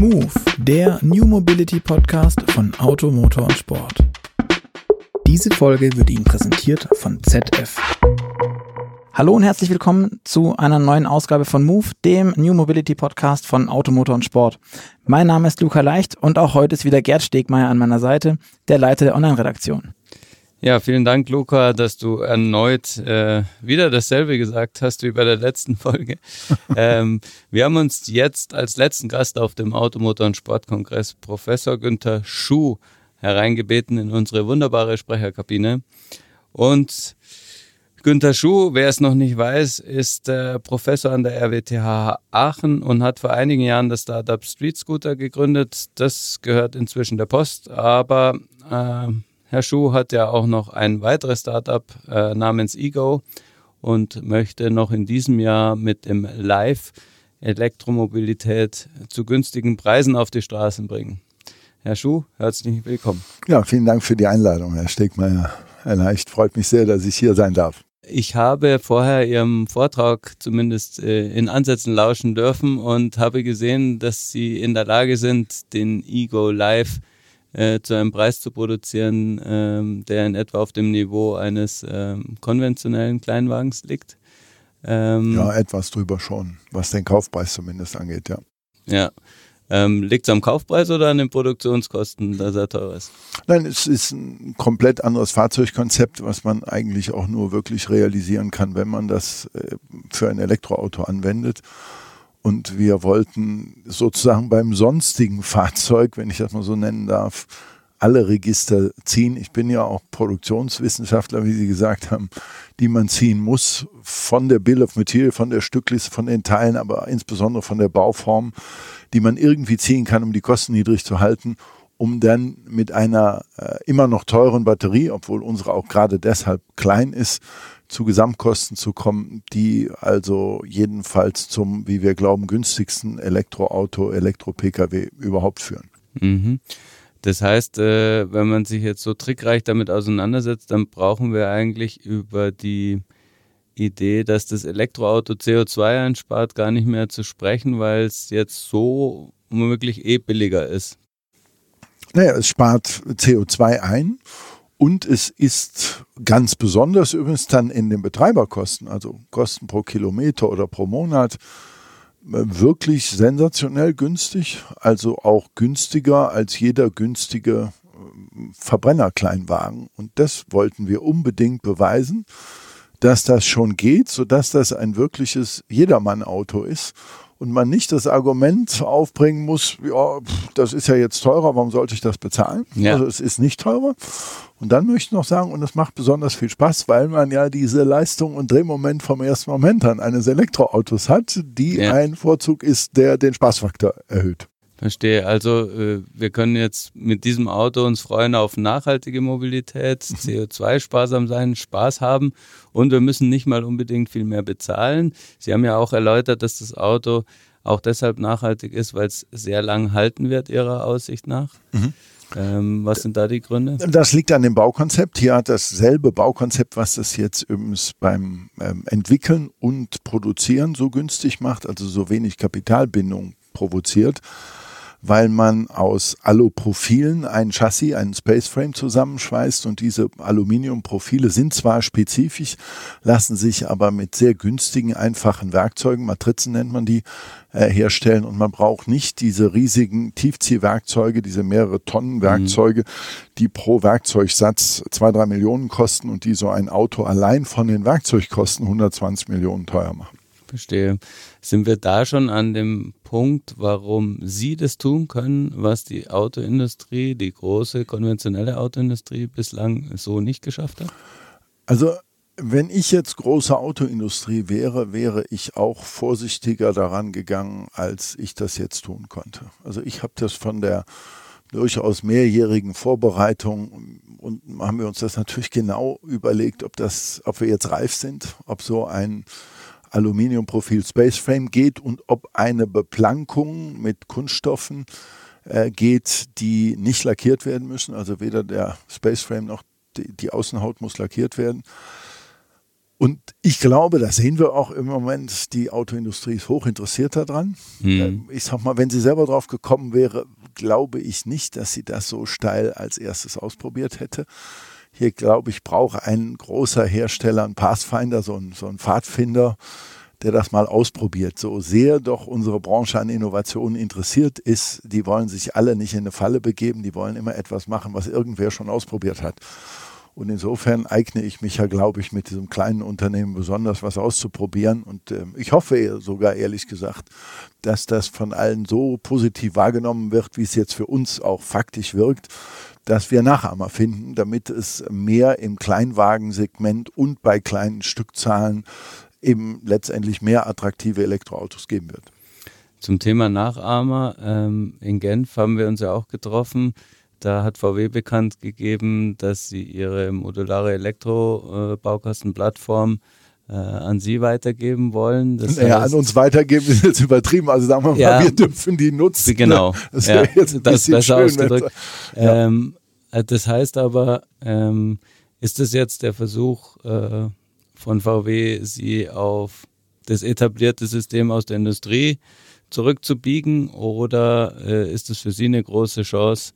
Move, der New Mobility Podcast von Auto, Motor und Sport. Diese Folge wird Ihnen präsentiert von ZF. Hallo und herzlich willkommen zu einer neuen Ausgabe von Move, dem New Mobility Podcast von Auto, Motor und Sport. Mein Name ist Luca Leicht und auch heute ist wieder Gerd Stegmeier an meiner Seite, der Leiter der Online-Redaktion. Ja, vielen Dank, Luca, dass du erneut äh, wieder dasselbe gesagt hast wie bei der letzten Folge. ähm, wir haben uns jetzt als letzten Gast auf dem Automotor- und Sportkongress Professor Günther Schuh hereingebeten in unsere wunderbare Sprecherkabine. Und Günther Schuh, wer es noch nicht weiß, ist äh, Professor an der RWTH Aachen und hat vor einigen Jahren das Startup Street Scooter gegründet. Das gehört inzwischen der Post, aber äh, Herr Schuh hat ja auch noch ein weiteres Startup äh, namens Ego und möchte noch in diesem Jahr mit dem Live Elektromobilität zu günstigen Preisen auf die Straßen bringen. Herr Schuh, herzlich willkommen. Ja, vielen Dank für die Einladung, Herr Stegmeier. Herr Leicht, freut mich sehr, dass ich hier sein darf. Ich habe vorher Ihrem Vortrag zumindest äh, in Ansätzen lauschen dürfen und habe gesehen, dass Sie in der Lage sind, den Ego Live äh, zu einem Preis zu produzieren, ähm, der in etwa auf dem Niveau eines ähm, konventionellen Kleinwagens liegt. Ähm, ja, etwas drüber schon, was den Kaufpreis zumindest angeht, ja. Ja. Ähm, Liegt es am Kaufpreis oder an den Produktionskosten, dass er teuer ist? Nein, es ist ein komplett anderes Fahrzeugkonzept, was man eigentlich auch nur wirklich realisieren kann, wenn man das äh, für ein Elektroauto anwendet. Und wir wollten sozusagen beim sonstigen Fahrzeug, wenn ich das mal so nennen darf, alle Register ziehen. Ich bin ja auch Produktionswissenschaftler, wie Sie gesagt haben, die man ziehen muss, von der Bill of Material, von der Stückliste, von den Teilen, aber insbesondere von der Bauform, die man irgendwie ziehen kann, um die Kosten niedrig zu halten, um dann mit einer äh, immer noch teuren Batterie, obwohl unsere auch gerade deshalb klein ist, zu Gesamtkosten zu kommen, die also jedenfalls zum, wie wir glauben, günstigsten Elektroauto, Elektro-Pkw überhaupt führen. Mhm. Das heißt, äh, wenn man sich jetzt so trickreich damit auseinandersetzt, dann brauchen wir eigentlich über die Idee, dass das Elektroauto CO2 einspart, gar nicht mehr zu sprechen, weil es jetzt so womöglich eh billiger ist. Naja, es spart CO2 ein und es ist ganz besonders übrigens dann in den Betreiberkosten, also Kosten pro Kilometer oder pro Monat, wirklich sensationell günstig, also auch günstiger als jeder günstige äh, Verbrennerkleinwagen. Und das wollten wir unbedingt beweisen, dass das schon geht, sodass das ein wirkliches Jedermann-Auto ist und man nicht das Argument aufbringen muss, ja, das ist ja jetzt teurer, warum sollte ich das bezahlen? Ja. Also es ist nicht teurer. Und dann möchte ich noch sagen, und es macht besonders viel Spaß, weil man ja diese Leistung und Drehmoment vom ersten Moment an eines Elektroautos hat, die ja. ein Vorzug ist, der den Spaßfaktor erhöht. Verstehe. Also äh, wir können jetzt mit diesem Auto uns freuen auf nachhaltige Mobilität, mhm. CO2-sparsam sein, Spaß haben und wir müssen nicht mal unbedingt viel mehr bezahlen. Sie haben ja auch erläutert, dass das Auto auch deshalb nachhaltig ist, weil es sehr lang halten wird, Ihrer Aussicht nach. Mhm. Ähm, was sind da die Gründe? Das liegt an dem Baukonzept. Hier hat dasselbe Baukonzept, was das jetzt übrigens beim ähm, Entwickeln und Produzieren so günstig macht, also so wenig Kapitalbindung provoziert weil man aus Aluprofilen ein Chassis, einen Spaceframe zusammenschweißt und diese Aluminiumprofile sind zwar spezifisch, lassen sich aber mit sehr günstigen, einfachen Werkzeugen, Matrizen nennt man die, äh, herstellen und man braucht nicht diese riesigen Tiefziehwerkzeuge, diese mehrere Tonnen Werkzeuge, mhm. die pro Werkzeugsatz zwei, drei Millionen kosten und die so ein Auto allein von den Werkzeugkosten 120 Millionen teuer machen. Verstehe. Sind wir da schon an dem Punkt, warum Sie das tun können, was die Autoindustrie, die große konventionelle Autoindustrie bislang so nicht geschafft hat? Also wenn ich jetzt große Autoindustrie wäre, wäre ich auch vorsichtiger daran gegangen, als ich das jetzt tun konnte. Also ich habe das von der durchaus mehrjährigen Vorbereitung und haben wir uns das natürlich genau überlegt, ob das, ob wir jetzt reif sind, ob so ein Aluminiumprofil Spaceframe geht und ob eine Beplankung mit Kunststoffen äh, geht, die nicht lackiert werden müssen. Also weder der Spaceframe noch die, die Außenhaut muss lackiert werden. Und ich glaube, das sehen wir auch im Moment, die Autoindustrie ist hoch interessiert daran. Mhm. Ich sag mal, wenn sie selber drauf gekommen wäre, glaube ich nicht, dass sie das so steil als erstes ausprobiert hätte. Hier, glaube ich, braucht ein großer Hersteller, ein Pathfinder, so ein, so ein Pfadfinder, der das mal ausprobiert. So sehr doch unsere Branche an Innovationen interessiert ist, die wollen sich alle nicht in eine Falle begeben, die wollen immer etwas machen, was irgendwer schon ausprobiert hat. Und insofern eigne ich mich ja, glaube ich, mit diesem kleinen Unternehmen besonders was auszuprobieren. Und äh, ich hoffe sogar, ehrlich gesagt, dass das von allen so positiv wahrgenommen wird, wie es jetzt für uns auch faktisch wirkt, dass wir Nachahmer finden, damit es mehr im Kleinwagensegment und bei kleinen Stückzahlen eben letztendlich mehr attraktive Elektroautos geben wird. Zum Thema Nachahmer, ähm, in Genf haben wir uns ja auch getroffen. Da hat VW bekannt gegeben, dass sie ihre modulare Elektrobaukastenplattform äh, an Sie weitergeben wollen. Das naja, heißt, an uns weitergeben ist jetzt übertrieben. Also sagen wir mal, ja, wir dürfen die nutzen. Genau. Das ja, jetzt ein das besser schön, ausgedrückt. Ja. Ähm, äh, das heißt aber, ähm, ist das jetzt der Versuch äh, von VW, Sie auf das etablierte System aus der Industrie zurückzubiegen oder äh, ist es für Sie eine große Chance,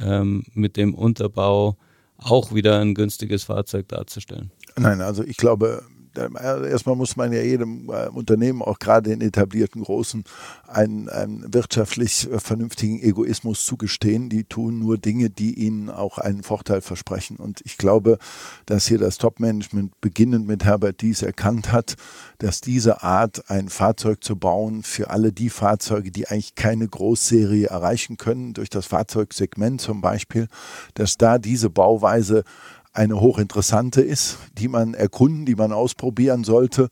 ähm, mit dem Unterbau auch wieder ein günstiges Fahrzeug darzustellen? Nein, also ich glaube, erstmal muss man ja jedem äh, Unternehmen, auch gerade den etablierten Großen, einen, einen, wirtschaftlich äh, vernünftigen Egoismus zugestehen. Die tun nur Dinge, die ihnen auch einen Vorteil versprechen. Und ich glaube, dass hier das Top-Management beginnend mit Herbert Dies erkannt hat, dass diese Art, ein Fahrzeug zu bauen für alle die Fahrzeuge, die eigentlich keine Großserie erreichen können, durch das Fahrzeugsegment zum Beispiel, dass da diese Bauweise eine hochinteressante ist, die man erkunden, die man ausprobieren sollte.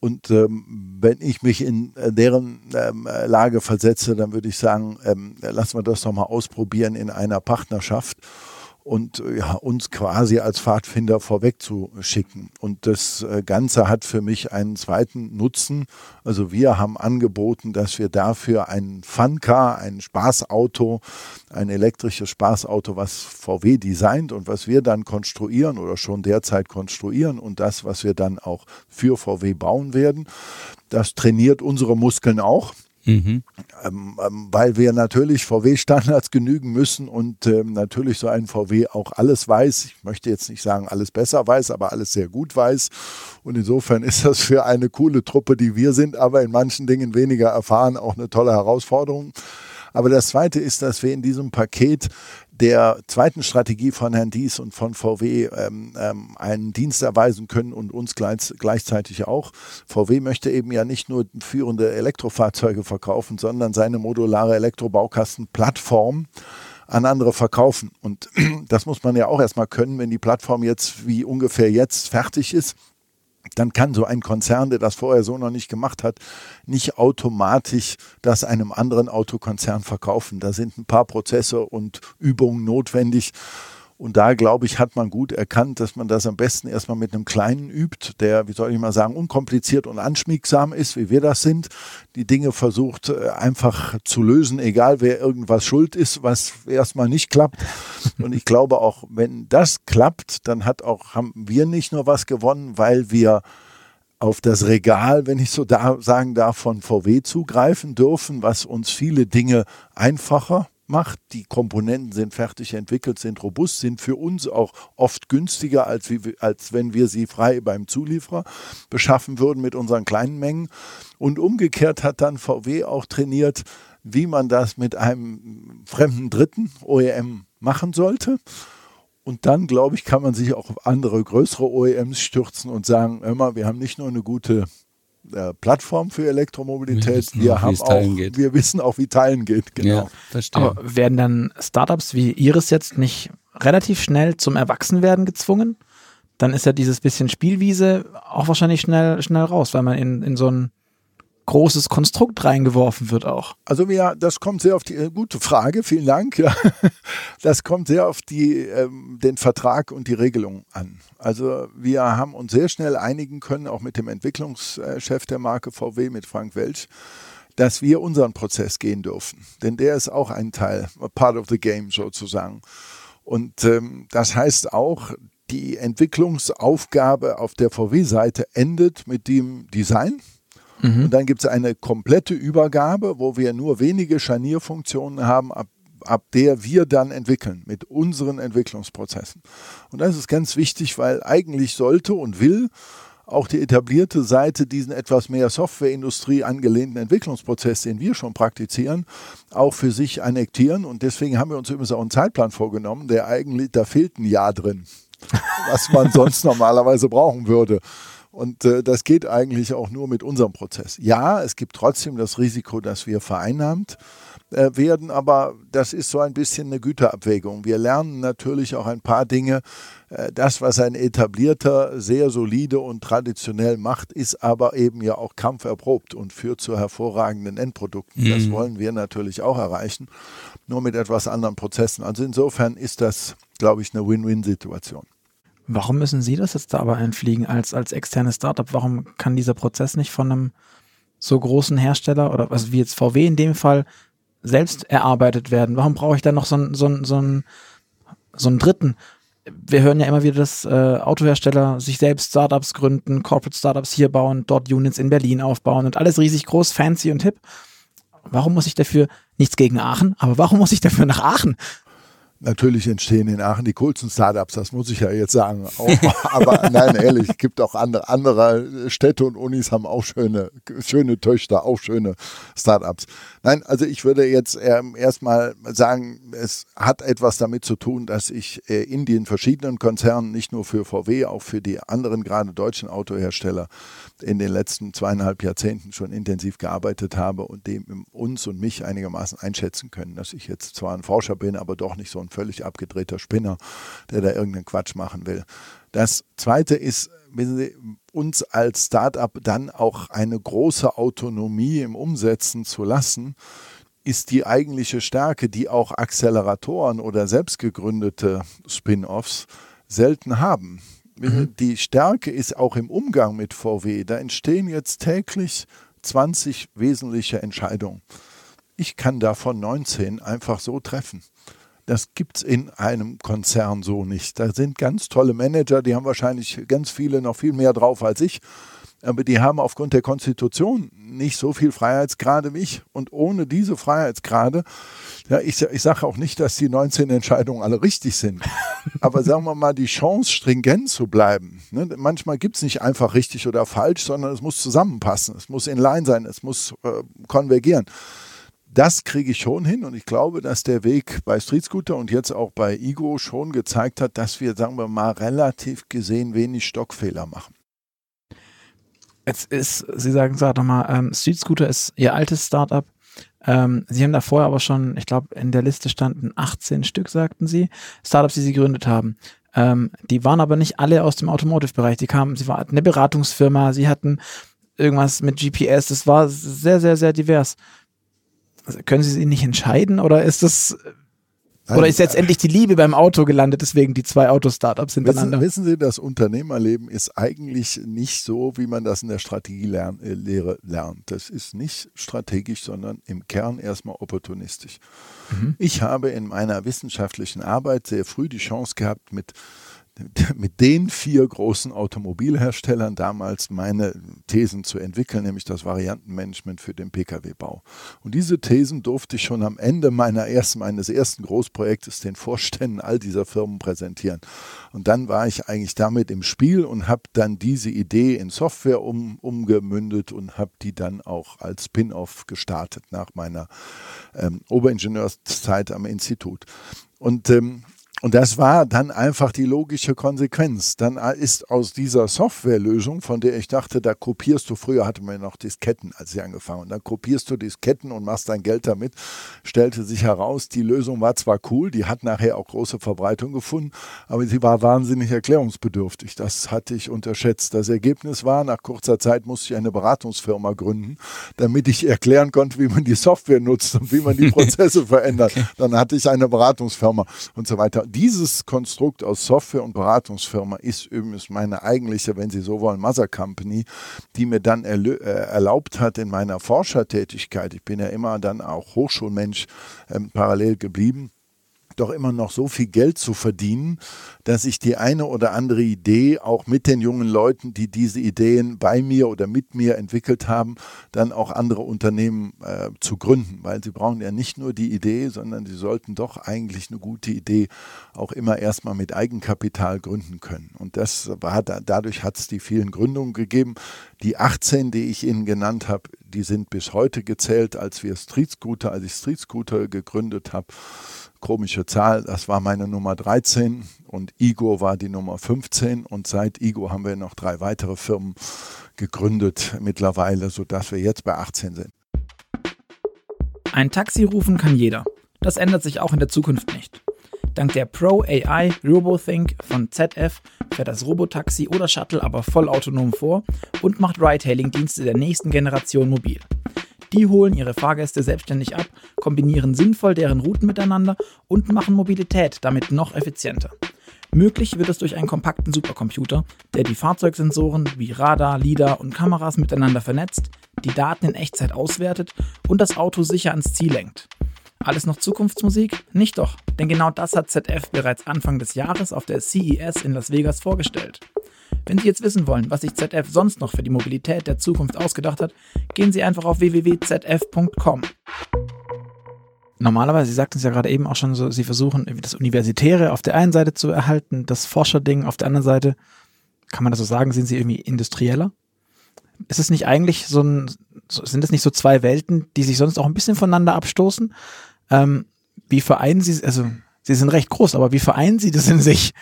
Und ähm, wenn ich mich in äh, deren ähm, Lage versetze, dann würde ich sagen, ähm, lassen wir das doch mal ausprobieren in einer Partnerschaft und ja, uns quasi als Pfadfinder vorwegzuschicken. Und das äh, Ganze hat für mich einen zweiten Nutzen. Also wir haben angeboten, dass wir dafür ein Funcar, ein Spaßauto, ein elektrisches Spaßauto, was VW designt und was wir dann konstruieren oder schon derzeit konstruieren und das, was wir dann auch für VW bauen werden, das trainiert unsere Muskeln auch. Mhm. Ähm, ähm, weil wir natürlich VW-Standards genügen müssen und ähm, natürlich so ein VW auch alles weiß. Ich möchte jetzt nicht sagen, alles besser weiß, aber alles sehr gut weiß. Und insofern ist das für eine coole Truppe, die wir sind, aber in manchen Dingen weniger erfahren, auch eine tolle Herausforderung. Aber das Zweite ist, dass wir in diesem Paket der zweiten Strategie von Herrn Dies und von VW ähm, ähm, einen Dienst erweisen können und uns gleich, gleichzeitig auch. VW möchte eben ja nicht nur führende Elektrofahrzeuge verkaufen, sondern seine modulare Elektrobaukastenplattform an andere verkaufen. Und das muss man ja auch erstmal können, wenn die Plattform jetzt wie ungefähr jetzt fertig ist dann kann so ein Konzern, der das vorher so noch nicht gemacht hat, nicht automatisch das einem anderen Autokonzern verkaufen. Da sind ein paar Prozesse und Übungen notwendig. Und da, glaube ich, hat man gut erkannt, dass man das am besten erstmal mit einem Kleinen übt, der, wie soll ich mal sagen, unkompliziert und anschmiegsam ist, wie wir das sind. Die Dinge versucht äh, einfach zu lösen, egal wer irgendwas schuld ist, was erstmal nicht klappt. Und ich glaube auch, wenn das klappt, dann hat auch, haben wir nicht nur was gewonnen, weil wir auf das Regal, wenn ich so da sagen darf, von VW zugreifen dürfen, was uns viele Dinge einfacher macht. Die Komponenten sind fertig entwickelt, sind robust, sind für uns auch oft günstiger, als, wie, als wenn wir sie frei beim Zulieferer beschaffen würden mit unseren kleinen Mengen. Und umgekehrt hat dann VW auch trainiert, wie man das mit einem fremden Dritten OEM machen sollte. Und dann, glaube ich, kann man sich auch auf andere größere OEMs stürzen und sagen, immer, wir haben nicht nur eine gute äh, Plattform für Elektromobilität. Wir, wir haben auch, wir wissen auch, wie Teilen geht. Genau. Ja, verstehe. Aber werden dann Startups wie Iris jetzt nicht relativ schnell zum Erwachsenwerden gezwungen? Dann ist ja dieses bisschen Spielwiese auch wahrscheinlich schnell, schnell raus, weil man in, in so ein großes Konstrukt reingeworfen wird auch? Also ja, das kommt sehr auf die äh, gute Frage, vielen Dank. Ja. Das kommt sehr auf die, ähm, den Vertrag und die Regelung an. Also wir haben uns sehr schnell einigen können, auch mit dem Entwicklungschef der Marke VW, mit Frank Welch, dass wir unseren Prozess gehen dürfen. Denn der ist auch ein Teil, part of the game sozusagen. Und ähm, das heißt auch, die Entwicklungsaufgabe auf der VW-Seite endet mit dem Design. Mhm. Und dann gibt es eine komplette Übergabe, wo wir nur wenige Scharnierfunktionen haben, ab, ab der wir dann entwickeln mit unseren Entwicklungsprozessen. Und das ist ganz wichtig, weil eigentlich sollte und will auch die etablierte Seite diesen etwas mehr Softwareindustrie angelehnten Entwicklungsprozess, den wir schon praktizieren, auch für sich annektieren. Und deswegen haben wir uns übrigens auch einen Zeitplan vorgenommen, der eigentlich, da fehlt ein Jahr drin, was man sonst normalerweise brauchen würde. Und äh, das geht eigentlich auch nur mit unserem Prozess. Ja, es gibt trotzdem das Risiko, dass wir vereinnahmt äh, werden, aber das ist so ein bisschen eine Güterabwägung. Wir lernen natürlich auch ein paar Dinge. Äh, das, was ein etablierter, sehr solide und traditionell macht, ist aber eben ja auch kampferprobt und führt zu hervorragenden Endprodukten. Mhm. Das wollen wir natürlich auch erreichen, nur mit etwas anderen Prozessen. Also insofern ist das, glaube ich, eine Win-Win-Situation. Warum müssen Sie das jetzt da aber einfliegen als, als externes Startup? Warum kann dieser Prozess nicht von einem so großen Hersteller oder also wie jetzt VW in dem Fall selbst erarbeitet werden? Warum brauche ich dann noch so einen, so einen, so einen, so einen Dritten? Wir hören ja immer wieder, dass äh, Autohersteller sich selbst Startups gründen, Corporate Startups hier bauen, dort Units in Berlin aufbauen und alles riesig groß, fancy und hip. Warum muss ich dafür, nichts gegen Aachen, aber warum muss ich dafür nach Aachen? Natürlich entstehen in Aachen die coolsten Startups, das muss ich ja jetzt sagen. Auch, aber nein, ehrlich, es gibt auch andere, andere Städte und Unis haben auch schöne, schöne Töchter, auch schöne Startups. Nein, also ich würde jetzt ähm, erstmal sagen, es hat etwas damit zu tun, dass ich äh, in den verschiedenen Konzernen, nicht nur für VW, auch für die anderen gerade deutschen Autohersteller in den letzten zweieinhalb Jahrzehnten schon intensiv gearbeitet habe und dem uns und mich einigermaßen einschätzen können, dass ich jetzt zwar ein Forscher bin, aber doch nicht so ein völlig abgedrehter Spinner, der da irgendeinen Quatsch machen will. Das Zweite ist, Sie, uns als Startup dann auch eine große Autonomie im Umsetzen zu lassen, ist die eigentliche Stärke, die auch Acceleratoren oder selbstgegründete Spin-offs selten haben. Mhm. Die Stärke ist auch im Umgang mit VW. Da entstehen jetzt täglich 20 wesentliche Entscheidungen. Ich kann davon 19 einfach so treffen. Das gibt es in einem Konzern so nicht. Da sind ganz tolle Manager, die haben wahrscheinlich ganz viele noch viel mehr drauf als ich aber die haben aufgrund der Konstitution nicht so viel Freiheitsgrade wie ich. Und ohne diese Freiheitsgrade, ja, ich, ich sage auch nicht, dass die 19 Entscheidungen alle richtig sind, aber sagen wir mal, die Chance, stringent zu bleiben. Ne? Manchmal gibt es nicht einfach richtig oder falsch, sondern es muss zusammenpassen, es muss in Line sein, es muss äh, konvergieren. Das kriege ich schon hin und ich glaube, dass der Weg bei Street Scooter und jetzt auch bei Igo schon gezeigt hat, dass wir, sagen wir mal, relativ gesehen wenig Stockfehler machen. Jetzt ist, Sie sagen, sag doch mal, ähm, Street Scooter ist Ihr altes Startup. Ähm, Sie haben da vorher aber schon, ich glaube, in der Liste standen 18 Stück, sagten Sie, Startups, die Sie gegründet haben. Ähm, die waren aber nicht alle aus dem Automotive-Bereich. Die kamen, Sie waren eine Beratungsfirma, Sie hatten irgendwas mit GPS. Das war sehr, sehr, sehr divers. Können Sie sich nicht entscheiden oder ist das oder ist jetzt endlich die Liebe beim Auto gelandet, deswegen die zwei Auto-Startups hintereinander? Wissen, wissen, Sie, das Unternehmerleben ist eigentlich nicht so, wie man das in der Strategielehre äh, lernt. Das ist nicht strategisch, sondern im Kern erstmal opportunistisch. Mhm. Ich habe in meiner wissenschaftlichen Arbeit sehr früh die Chance gehabt, mit mit den vier großen Automobilherstellern damals meine Thesen zu entwickeln, nämlich das Variantenmanagement für den Pkw-Bau. Und diese Thesen durfte ich schon am Ende meiner ersten, meines ersten Großprojektes den Vorständen all dieser Firmen präsentieren. Und dann war ich eigentlich damit im Spiel und habe dann diese Idee in Software um, umgemündet und habe die dann auch als Spin-off gestartet nach meiner ähm, Oberingenieurszeit am Institut. Und ähm, und das war dann einfach die logische Konsequenz. Dann ist aus dieser Softwarelösung, von der ich dachte, da kopierst du, früher hatte man noch Disketten, als ich angefangen und dann kopierst du Disketten und machst dein Geld damit, stellte sich heraus, die Lösung war zwar cool, die hat nachher auch große Verbreitung gefunden, aber sie war wahnsinnig erklärungsbedürftig. Das hatte ich unterschätzt. Das Ergebnis war, nach kurzer Zeit musste ich eine Beratungsfirma gründen, damit ich erklären konnte, wie man die Software nutzt und wie man die Prozesse verändert. Dann hatte ich eine Beratungsfirma und so weiter dieses Konstrukt aus Software und Beratungsfirma ist übrigens meine eigentliche, wenn Sie so wollen, Mother Company, die mir dann äh, erlaubt hat in meiner Forschertätigkeit, ich bin ja immer dann auch Hochschulmensch ähm, parallel geblieben, doch immer noch so viel Geld zu verdienen, dass ich die eine oder andere Idee auch mit den jungen Leuten, die diese Ideen bei mir oder mit mir entwickelt haben, dann auch andere Unternehmen äh, zu gründen. Weil sie brauchen ja nicht nur die Idee, sondern sie sollten doch eigentlich eine gute Idee auch immer erstmal mit Eigenkapital gründen können. Und das war da, dadurch hat es die vielen Gründungen gegeben. Die 18, die ich Ihnen genannt habe, die sind bis heute gezählt, als wir Street Scooter, als ich Street Scooter gegründet habe. Komische Zahl, das war meine Nummer 13 und Igo war die Nummer 15 und seit Igo haben wir noch drei weitere Firmen gegründet mittlerweile, sodass wir jetzt bei 18 sind. Ein Taxi rufen kann jeder. Das ändert sich auch in der Zukunft nicht. Dank der Pro AI RoboThink von ZF fährt das Robotaxi oder Shuttle aber vollautonom vor und macht Ride-Hailing-Dienste der nächsten Generation mobil. Die holen ihre Fahrgäste selbstständig ab, kombinieren sinnvoll deren Routen miteinander und machen Mobilität damit noch effizienter. Möglich wird es durch einen kompakten Supercomputer, der die Fahrzeugsensoren wie Radar, LIDAR und Kameras miteinander vernetzt, die Daten in Echtzeit auswertet und das Auto sicher ans Ziel lenkt. Alles noch Zukunftsmusik? Nicht doch, denn genau das hat ZF bereits Anfang des Jahres auf der CES in Las Vegas vorgestellt. Wenn Sie jetzt wissen wollen, was sich ZF sonst noch für die Mobilität der Zukunft ausgedacht hat, gehen Sie einfach auf www.zf.com. Normalerweise, Sie sagten es ja gerade eben auch schon so, Sie versuchen das Universitäre auf der einen Seite zu erhalten, das Forscherding auf der anderen Seite. Kann man das so sagen? Sind Sie irgendwie industrieller? Ist es nicht eigentlich so ein, sind es nicht so zwei Welten, die sich sonst auch ein bisschen voneinander abstoßen? Ähm, wie vereinen Sie, also Sie sind recht groß, aber wie vereinen Sie das in sich?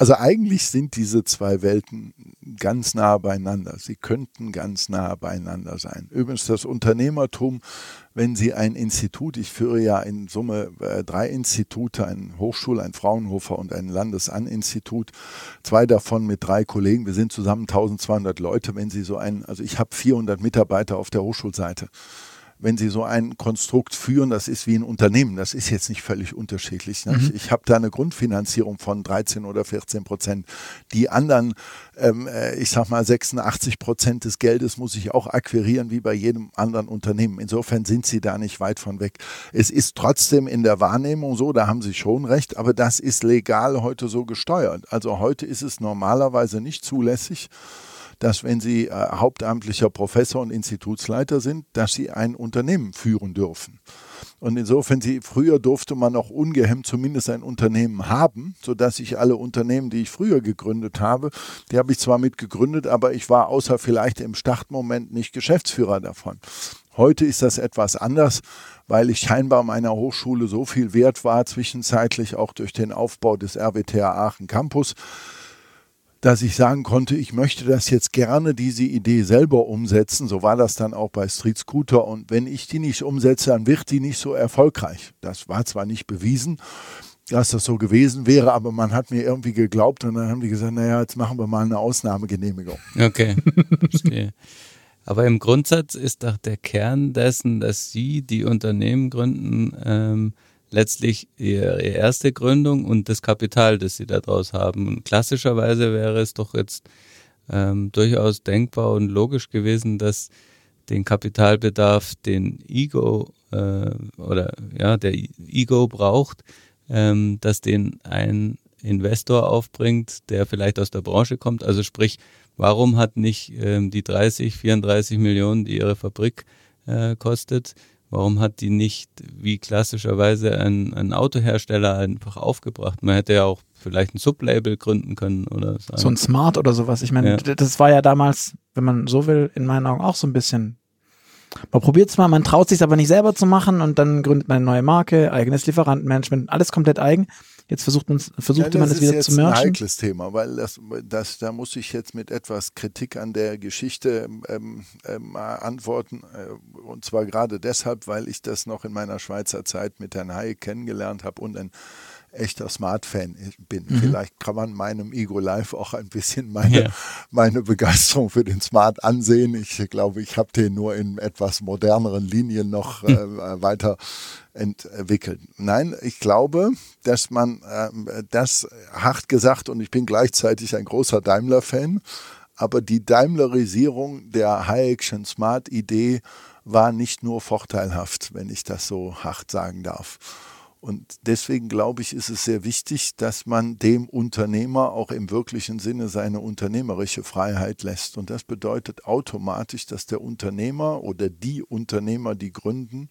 Also eigentlich sind diese zwei Welten ganz nah beieinander. Sie könnten ganz nah beieinander sein. Übrigens das Unternehmertum, wenn Sie ein Institut, ich führe ja in Summe äh, drei Institute, ein Hochschul-, ein Fraunhofer und ein Landesaninstitut, zwei davon mit drei Kollegen. Wir sind zusammen 1200 Leute. Wenn Sie so ein, also ich habe 400 Mitarbeiter auf der Hochschulseite wenn Sie so ein Konstrukt führen, das ist wie ein Unternehmen, das ist jetzt nicht völlig unterschiedlich. Ne? Mhm. Ich, ich habe da eine Grundfinanzierung von 13 oder 14 Prozent. Die anderen, ähm, äh, ich sag mal 86 Prozent des Geldes muss ich auch akquirieren, wie bei jedem anderen Unternehmen. Insofern sind Sie da nicht weit von weg. Es ist trotzdem in der Wahrnehmung so, da haben Sie schon recht, aber das ist legal heute so gesteuert. Also heute ist es normalerweise nicht zulässig, dass wenn Sie äh, hauptamtlicher Professor und Institutsleiter sind, dass Sie ein Unternehmen führen dürfen. Und insofern, sie, früher durfte man auch ungehemmt zumindest ein Unternehmen haben, sodass ich alle Unternehmen, die ich früher gegründet habe, die habe ich zwar mit gegründet, aber ich war außer vielleicht im Startmoment nicht Geschäftsführer davon. Heute ist das etwas anders, weil ich scheinbar meiner Hochschule so viel wert war, zwischenzeitlich auch durch den Aufbau des RWTH Aachen Campus, dass ich sagen konnte, ich möchte das jetzt gerne, diese Idee selber umsetzen. So war das dann auch bei Street Scooter. Und wenn ich die nicht umsetze, dann wird die nicht so erfolgreich. Das war zwar nicht bewiesen, dass das so gewesen wäre, aber man hat mir irgendwie geglaubt und dann haben die gesagt, naja, jetzt machen wir mal eine Ausnahmegenehmigung. Okay, verstehe. Aber im Grundsatz ist doch der Kern dessen, dass Sie die Unternehmen gründen, ähm, letztlich ihre erste Gründung und das Kapital, das sie daraus haben. Und klassischerweise wäre es doch jetzt ähm, durchaus denkbar und logisch gewesen, dass den Kapitalbedarf, den Ego äh, oder ja, der Ego braucht, ähm, dass den ein Investor aufbringt, der vielleicht aus der Branche kommt. Also sprich, warum hat nicht ähm, die 30, 34 Millionen, die ihre Fabrik äh, kostet, Warum hat die nicht wie klassischerweise ein, ein Autohersteller einfach aufgebracht? Man hätte ja auch vielleicht ein Sublabel gründen können oder so. So ein Smart oder sowas. Ich meine, ja. das war ja damals, wenn man so will, in meinen Augen auch so ein bisschen. Man probiert es mal, man traut sich aber nicht selber zu machen und dann gründet man eine neue Marke, eigenes Lieferantenmanagement, alles komplett eigen. Jetzt versucht man, versuchte ja, man es wieder zu merchen. Das ist ein heikles Thema, weil das, das, da muss ich jetzt mit etwas Kritik an der Geschichte ähm, ähm, antworten. Äh, und zwar gerade deshalb, weil ich das noch in meiner Schweizer Zeit mit Herrn Hayek kennengelernt habe und ein echter Smart-Fan bin. Mhm. Vielleicht kann man meinem Ego Live auch ein bisschen meine, ja. meine Begeisterung für den Smart ansehen. Ich glaube, ich habe den nur in etwas moderneren Linien noch äh, mhm. weiter entwickelt. Nein, ich glaube, dass man äh, das hart gesagt und ich bin gleichzeitig ein großer Daimler-Fan, aber die Daimlerisierung der Hayek'schen Smart-Idee war nicht nur vorteilhaft, wenn ich das so hart sagen darf. Und deswegen glaube ich, ist es sehr wichtig, dass man dem Unternehmer auch im wirklichen Sinne seine unternehmerische Freiheit lässt. Und das bedeutet automatisch, dass der Unternehmer oder die Unternehmer, die gründen,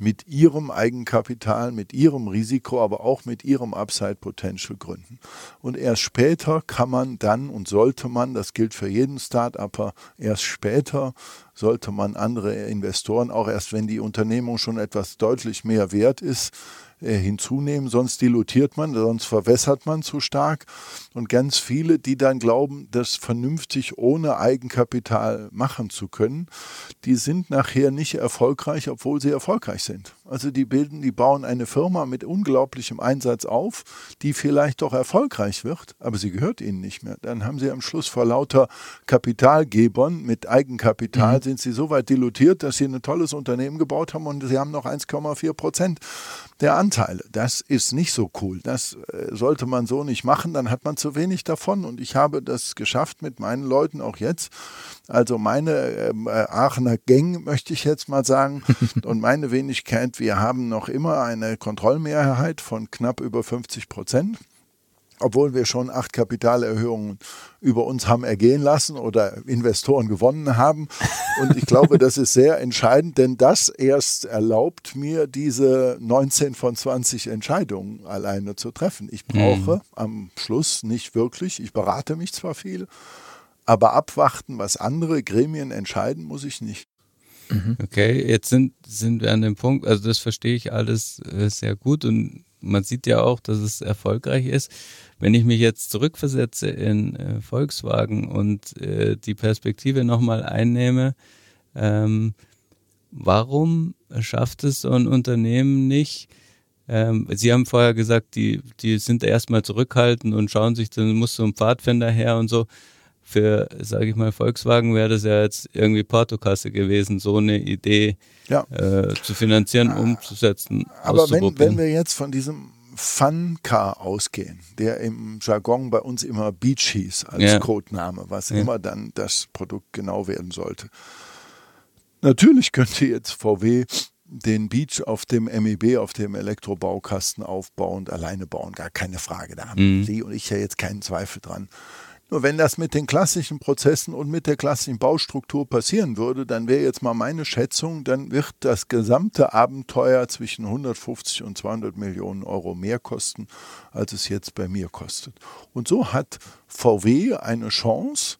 mit ihrem Eigenkapital, mit ihrem Risiko, aber auch mit ihrem Upside Potential gründen. Und erst später kann man dann und sollte man, das gilt für jeden Start-Upper, erst später sollte man andere Investoren, auch erst wenn die Unternehmung schon etwas deutlich mehr wert ist, äh, hinzunehmen, sonst dilutiert man, sonst verwässert man zu stark. Und ganz viele, die dann glauben, das vernünftig ohne Eigenkapital machen zu können, die sind nachher nicht erfolgreich, obwohl sie erfolgreich sind. Also die bilden, die bauen eine Firma mit unglaublichem Einsatz auf, die vielleicht doch erfolgreich wird, aber sie gehört ihnen nicht mehr. Dann haben sie am Schluss vor lauter Kapitalgebern mit Eigenkapital mhm. sind sie so weit dilutiert, dass sie ein tolles Unternehmen gebaut haben und sie haben noch 1,4 Prozent der Anteile. Das ist nicht so cool. Das äh, sollte man so nicht machen, dann hat man zu wenig davon. Und ich habe das geschafft mit meinen Leuten auch jetzt. Also meine ähm, äh, Aachener Gang möchte ich jetzt mal sagen und meine Wenigkeit, wir haben noch immer eine Kontrollmehrheit von knapp über 50 Prozent obwohl wir schon acht Kapitalerhöhungen über uns haben ergehen lassen oder Investoren gewonnen haben. Und ich glaube, das ist sehr entscheidend, denn das erst erlaubt mir, diese 19 von 20 Entscheidungen alleine zu treffen. Ich brauche mhm. am Schluss nicht wirklich, ich berate mich zwar viel, aber abwarten, was andere Gremien entscheiden, muss ich nicht. Mhm. Okay, jetzt sind, sind wir an dem Punkt, also das verstehe ich alles äh, sehr gut und man sieht ja auch, dass es erfolgreich ist. Wenn ich mich jetzt zurückversetze in äh, Volkswagen und äh, die Perspektive nochmal einnehme, ähm, warum schafft es so ein Unternehmen nicht? Ähm, Sie haben vorher gesagt, die, die sind erstmal zurückhaltend und schauen sich, dann muss so ein Pfadfinder her und so. Für, sage ich mal, Volkswagen wäre das ja jetzt irgendwie Portokasse gewesen, so eine Idee ja. äh, zu finanzieren, umzusetzen. Aber wenn, wenn wir jetzt von diesem Fun Car ausgehen, der im Jargon bei uns immer Beach hieß als ja. Codename, was ja. immer dann das Produkt genau werden sollte. Natürlich könnte jetzt VW den Beach auf dem MEB, auf dem Elektrobaukasten aufbauen und alleine bauen, gar keine Frage. Da haben mhm. Sie und ich ja jetzt keinen Zweifel dran. Nur wenn das mit den klassischen Prozessen und mit der klassischen Baustruktur passieren würde, dann wäre jetzt mal meine Schätzung, dann wird das gesamte Abenteuer zwischen 150 und 200 Millionen Euro mehr kosten, als es jetzt bei mir kostet. Und so hat VW eine Chance,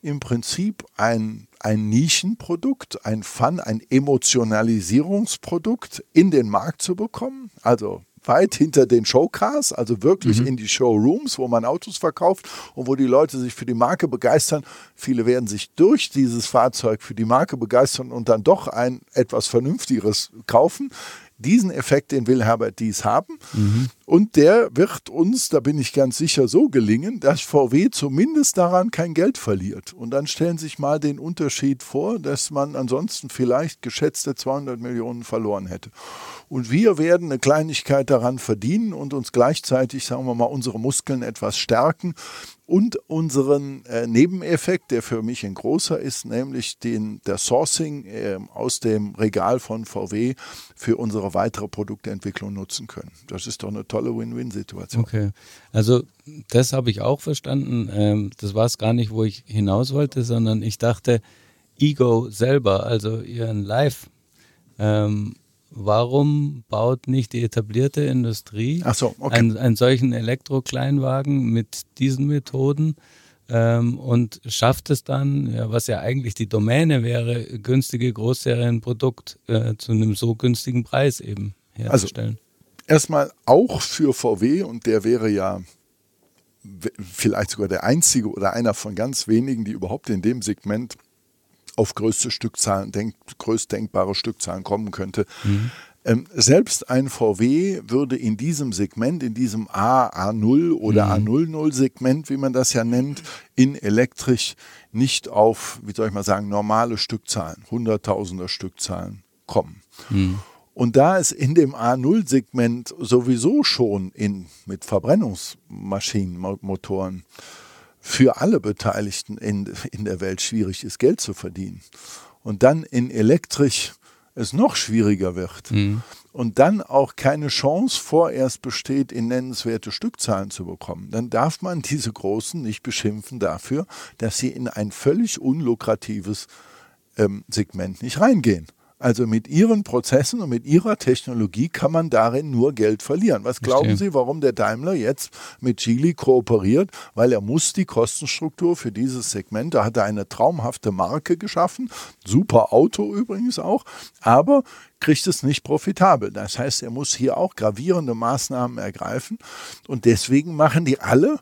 im Prinzip ein, ein Nischenprodukt, ein Fun, ein Emotionalisierungsprodukt in den Markt zu bekommen. Also weit hinter den Showcars, also wirklich mhm. in die Showrooms, wo man Autos verkauft und wo die Leute sich für die Marke begeistern. Viele werden sich durch dieses Fahrzeug für die Marke begeistern und dann doch ein etwas Vernünftigeres kaufen. Diesen Effekt, den will Herbert Dies haben. Mhm. Und der wird uns, da bin ich ganz sicher, so gelingen, dass VW zumindest daran kein Geld verliert. Und dann stellen Sie sich mal den Unterschied vor, dass man ansonsten vielleicht geschätzte 200 Millionen verloren hätte. Und wir werden eine Kleinigkeit daran verdienen und uns gleichzeitig, sagen wir mal, unsere Muskeln etwas stärken und unseren äh, Nebeneffekt, der für mich ein großer ist, nämlich den, der Sourcing äh, aus dem Regal von VW für unsere weitere Produktentwicklung nutzen können. Das ist doch eine tolle Win-Win-Situation. Okay, also das habe ich auch verstanden. Ähm, das war es gar nicht, wo ich hinaus wollte, sondern ich dachte, Ego selber, also ihren Live, ähm, warum baut nicht die etablierte Industrie so, okay. einen, einen solchen Elektrokleinwagen mit diesen Methoden ähm, und schafft es dann, ja, was ja eigentlich die Domäne wäre, günstige Großserienprodukt äh, zu einem so günstigen Preis eben herzustellen? Also, erstmal auch für VW und der wäre ja vielleicht sogar der einzige oder einer von ganz wenigen, die überhaupt in dem Segment auf größte Stückzahlen, denk, größtdenkbare Stückzahlen kommen könnte. Mhm. Ähm, selbst ein VW würde in diesem Segment, in diesem A, A0 oder mhm. A00-Segment, wie man das ja nennt, in elektrisch nicht auf, wie soll ich mal sagen, normale Stückzahlen, Hunderttausender Stückzahlen kommen. Mhm. Und da es in dem A0-Segment sowieso schon in, mit Verbrennungsmaschinen, Motoren, für alle Beteiligten in, in der Welt schwierig ist, Geld zu verdienen. Und dann in elektrisch es noch schwieriger wird mhm. und dann auch keine Chance vorerst besteht, in nennenswerte Stückzahlen zu bekommen, dann darf man diese Großen nicht beschimpfen dafür, dass sie in ein völlig unlukratives ähm, Segment nicht reingehen. Also mit ihren Prozessen und mit ihrer Technologie kann man darin nur Geld verlieren. Was glauben Sie, warum der Daimler jetzt mit Geely kooperiert? Weil er muss die Kostenstruktur für dieses Segment, da hat er eine traumhafte Marke geschaffen, super Auto übrigens auch, aber kriegt es nicht profitabel. Das heißt, er muss hier auch gravierende Maßnahmen ergreifen und deswegen machen die alle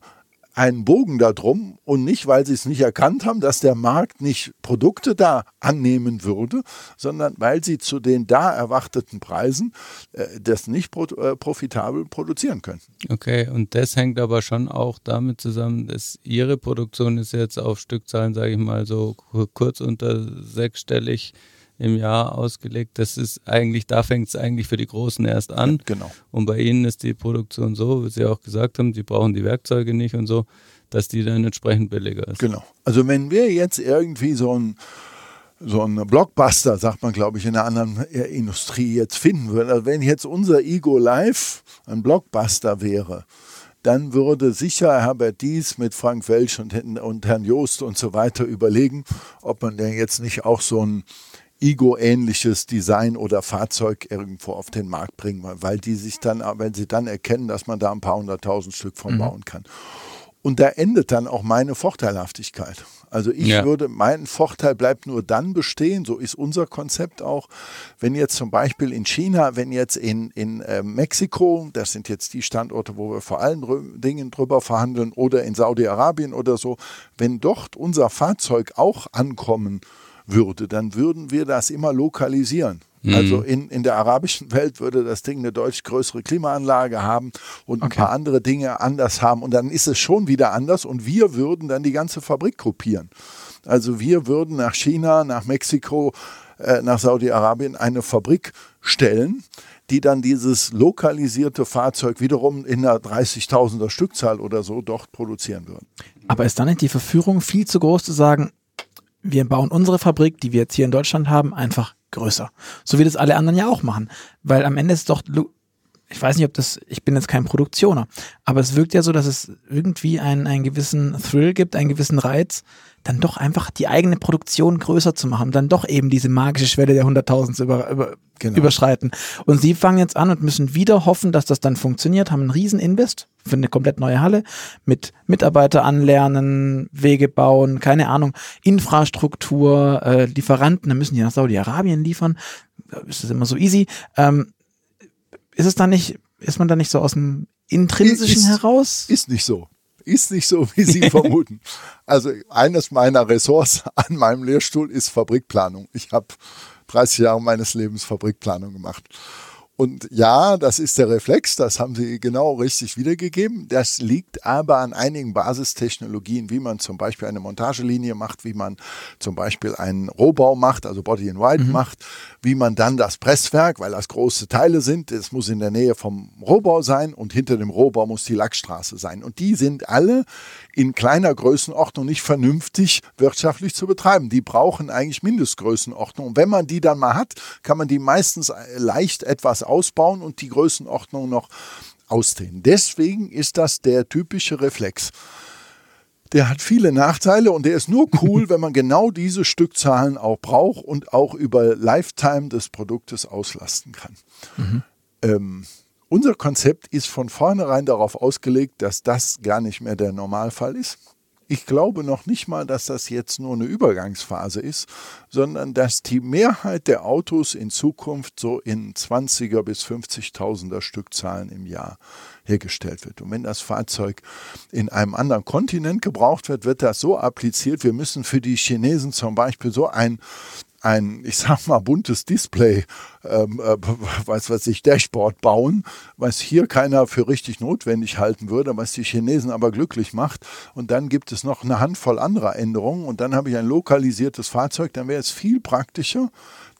einen Bogen darum und nicht, weil sie es nicht erkannt haben, dass der Markt nicht Produkte da annehmen würde, sondern weil sie zu den da erwarteten Preisen äh, das nicht pro, äh, profitabel produzieren können. Okay, und das hängt aber schon auch damit zusammen, dass Ihre Produktion ist jetzt auf Stückzahlen, sage ich mal, so kurz unter sechsstellig im Jahr ausgelegt. Das ist eigentlich, da fängt es eigentlich für die Großen erst an. Ja, genau. Und bei ihnen ist die Produktion so, wie Sie auch gesagt haben, sie brauchen die Werkzeuge nicht und so, dass die dann entsprechend billiger ist. Genau. Also wenn wir jetzt irgendwie so ein so ein Blockbuster, sagt man, glaube ich, in einer anderen Industrie jetzt finden würden. Also wenn jetzt unser Ego Live ein Blockbuster wäre, dann würde sicher Herbert Dies mit Frank Welsch und, und Herrn Joost und so weiter überlegen, ob man denn jetzt nicht auch so ein Ego-ähnliches Design oder Fahrzeug irgendwo auf den Markt bringen, weil die sich dann, wenn sie dann erkennen, dass man da ein paar hunderttausend Stück von mhm. bauen kann. Und da endet dann auch meine Vorteilhaftigkeit. Also ich ja. würde, mein Vorteil bleibt nur dann bestehen, so ist unser Konzept auch, wenn jetzt zum Beispiel in China, wenn jetzt in, in äh, Mexiko, das sind jetzt die Standorte, wo wir vor allen Dingen drüber verhandeln, oder in Saudi-Arabien oder so, wenn dort unser Fahrzeug auch ankommen würde, würde, dann würden wir das immer lokalisieren. Mhm. Also in, in der arabischen Welt würde das Ding eine deutlich größere Klimaanlage haben und okay. ein paar andere Dinge anders haben. Und dann ist es schon wieder anders und wir würden dann die ganze Fabrik kopieren. Also wir würden nach China, nach Mexiko, äh, nach Saudi-Arabien eine Fabrik stellen, die dann dieses lokalisierte Fahrzeug wiederum in einer 30.000er Stückzahl oder so dort produzieren würden. Aber ist dann nicht die Verführung viel zu groß zu sagen, wir bauen unsere Fabrik, die wir jetzt hier in Deutschland haben, einfach größer. So wie das alle anderen ja auch machen. Weil am Ende ist doch, ich weiß nicht, ob das, ich bin jetzt kein Produktioner, aber es wirkt ja so, dass es irgendwie einen, einen gewissen Thrill gibt, einen gewissen Reiz, dann doch einfach die eigene Produktion größer zu machen, dann doch eben diese magische Schwelle der 100.000 zu über, über, genau. überschreiten. Und sie fangen jetzt an und müssen wieder hoffen, dass das dann funktioniert, haben einen riesen Invest für eine komplett neue Halle mit Mitarbeiter anlernen, Wege bauen, keine Ahnung, Infrastruktur, äh, Lieferanten, dann müssen die nach Saudi-Arabien liefern. Ist das immer so easy? Ähm, ist es dann nicht, ist man da nicht so aus dem Intrinsischen ist, heraus? Ist nicht so ist nicht so, wie Sie vermuten. Also eines meiner Ressorts an meinem Lehrstuhl ist Fabrikplanung. Ich habe 30 Jahre meines Lebens Fabrikplanung gemacht. Und ja, das ist der Reflex, das haben Sie genau richtig wiedergegeben. Das liegt aber an einigen Basistechnologien, wie man zum Beispiel eine Montagelinie macht, wie man zum Beispiel einen Rohbau macht, also Body in White mhm. macht, wie man dann das Presswerk, weil das große Teile sind, es muss in der Nähe vom Rohbau sein und hinter dem Rohbau muss die Lackstraße sein. Und die sind alle in kleiner Größenordnung nicht vernünftig wirtschaftlich zu betreiben. Die brauchen eigentlich Mindestgrößenordnung. Und wenn man die dann mal hat, kann man die meistens leicht etwas ausbauen und die Größenordnung noch ausdehnen. Deswegen ist das der typische Reflex. Der hat viele Nachteile und der ist nur cool, wenn man genau diese Stückzahlen auch braucht und auch über Lifetime des Produktes auslasten kann. Mhm. Ähm, unser Konzept ist von vornherein darauf ausgelegt, dass das gar nicht mehr der Normalfall ist. Ich glaube noch nicht mal, dass das jetzt nur eine Übergangsphase ist, sondern dass die Mehrheit der Autos in Zukunft so in 20er bis 50.000er Stückzahlen im Jahr hergestellt wird. Und wenn das Fahrzeug in einem anderen Kontinent gebraucht wird, wird das so appliziert. Wir müssen für die Chinesen zum Beispiel so ein ein, ich sag mal, buntes Display ähm, äh, was weiß ich, Dashboard bauen, was hier keiner für richtig notwendig halten würde, was die Chinesen aber glücklich macht. Und dann gibt es noch eine Handvoll anderer Änderungen und dann habe ich ein lokalisiertes Fahrzeug, dann wäre es viel praktischer,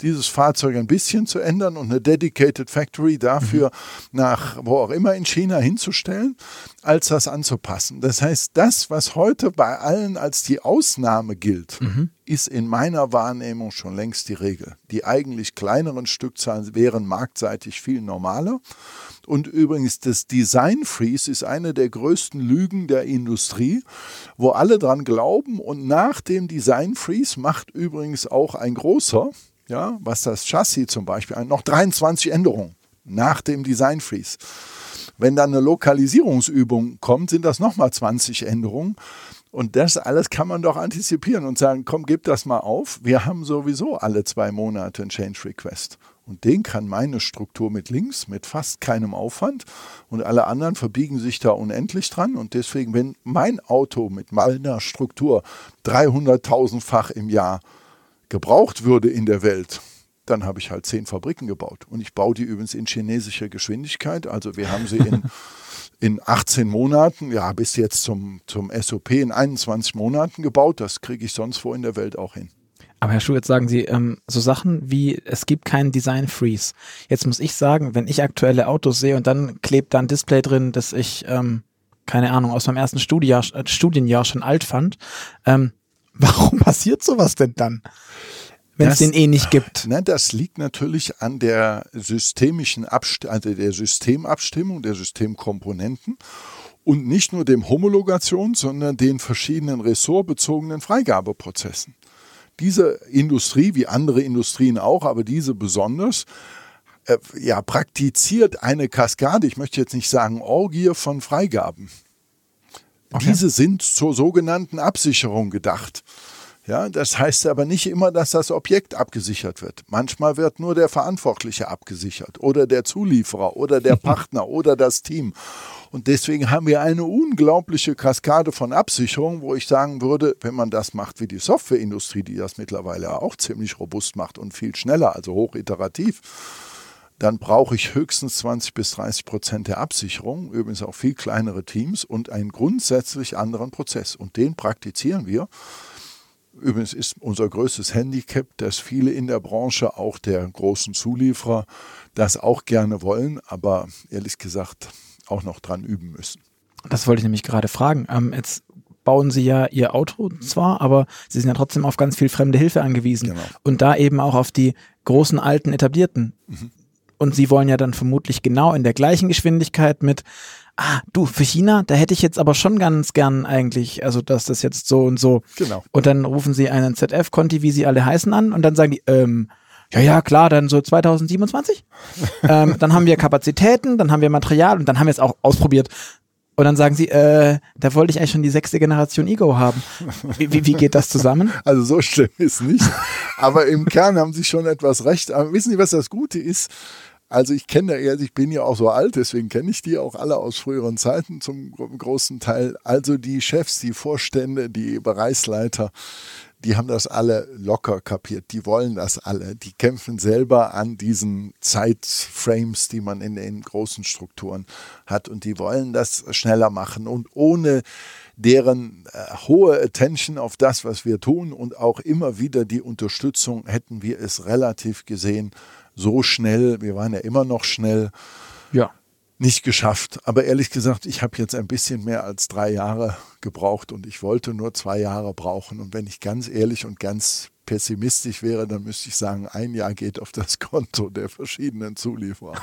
dieses Fahrzeug ein bisschen zu ändern und eine Dedicated Factory dafür mhm. nach wo auch immer in China hinzustellen, als das anzupassen. Das heißt, das, was heute bei allen als die Ausnahme gilt, mhm. ist in meiner Wahrnehmung schon längst die Regel. Die eigentlich kleineren Stückzahlen wären marktseitig viel normaler. Und übrigens, das Design Freeze ist eine der größten Lügen der Industrie, wo alle dran glauben. Und nach dem Design Freeze macht übrigens auch ein großer, ja, was das Chassis zum Beispiel, noch 23 Änderungen nach dem Design Freeze. Wenn dann eine Lokalisierungsübung kommt, sind das nochmal 20 Änderungen. Und das alles kann man doch antizipieren und sagen, komm, gib das mal auf. Wir haben sowieso alle zwei Monate einen Change Request. Und den kann meine Struktur mit links, mit fast keinem Aufwand. Und alle anderen verbiegen sich da unendlich dran. Und deswegen, wenn mein Auto mit meiner Struktur 300.000-fach im Jahr gebraucht würde in der Welt, dann habe ich halt zehn Fabriken gebaut. Und ich baue die übrigens in chinesischer Geschwindigkeit. Also wir haben sie in, in 18 Monaten, ja, bis jetzt zum, zum SOP in 21 Monaten gebaut. Das kriege ich sonst wo in der Welt auch hin. Aber Herr Schuh, jetzt sagen Sie ähm, so Sachen wie, es gibt keinen Design Freeze. Jetzt muss ich sagen, wenn ich aktuelle Autos sehe und dann klebt da ein Display drin, das ich, ähm, keine Ahnung, aus meinem ersten Studienjahr, äh, Studienjahr schon alt fand, ähm, warum passiert sowas denn dann? Wenn es den eh nicht gibt. Nein, das liegt natürlich an der systemischen Abst also der Systemabstimmung, der Systemkomponenten und nicht nur dem Homologation, sondern den verschiedenen ressortbezogenen Freigabeprozessen. Diese Industrie, wie andere Industrien auch, aber diese besonders, äh, ja, praktiziert eine Kaskade, ich möchte jetzt nicht sagen Orgie von Freigaben. Okay. Diese sind zur sogenannten Absicherung gedacht. Ja, das heißt aber nicht immer, dass das Objekt abgesichert wird. Manchmal wird nur der Verantwortliche abgesichert oder der Zulieferer oder der Partner oder das Team. Und deswegen haben wir eine unglaubliche Kaskade von Absicherung, wo ich sagen würde, wenn man das macht wie die Softwareindustrie, die das mittlerweile auch ziemlich robust macht und viel schneller, also hochiterativ, dann brauche ich höchstens 20 bis 30 Prozent der Absicherung, übrigens auch viel kleinere Teams und einen grundsätzlich anderen Prozess. Und den praktizieren wir. Übrigens ist unser größtes Handicap, dass viele in der Branche, auch der großen Zulieferer, das auch gerne wollen, aber ehrlich gesagt auch noch dran üben müssen. Das wollte ich nämlich gerade fragen. Ähm, jetzt bauen Sie ja Ihr Auto zwar, aber Sie sind ja trotzdem auf ganz viel fremde Hilfe angewiesen. Genau. Und da eben auch auf die großen, alten, etablierten. Mhm. Und Sie wollen ja dann vermutlich genau in der gleichen Geschwindigkeit mit ah, du, für China, da hätte ich jetzt aber schon ganz gern eigentlich, also dass das jetzt so und so. Genau. Und dann rufen sie einen ZF-Conti, wie sie alle heißen, an und dann sagen die, ähm, ja, ja, klar, dann so 2027. ähm, dann haben wir Kapazitäten, dann haben wir Material und dann haben wir es auch ausprobiert. Und dann sagen sie, äh, da wollte ich eigentlich schon die sechste Generation Ego haben. Wie, wie, wie geht das zusammen? Also so schlimm ist nicht. Aber im Kern haben sie schon etwas recht. Aber wissen Sie, was das Gute ist? Also ich kenne eher, ich bin ja auch so alt, deswegen kenne ich die auch alle aus früheren Zeiten zum großen Teil. Also die Chefs, die Vorstände, die Bereichsleiter, die haben das alle locker kapiert. Die wollen das alle. Die kämpfen selber an diesen Zeitframes, die man in den großen Strukturen hat. Und die wollen das schneller machen. Und ohne deren äh, hohe Attention auf das, was wir tun und auch immer wieder die Unterstützung hätten wir es relativ gesehen so schnell, wir waren ja immer noch schnell, ja. nicht geschafft. Aber ehrlich gesagt, ich habe jetzt ein bisschen mehr als drei Jahre gebraucht und ich wollte nur zwei Jahre brauchen. Und wenn ich ganz ehrlich und ganz pessimistisch wäre, dann müsste ich sagen, ein Jahr geht auf das Konto der verschiedenen Zulieferer.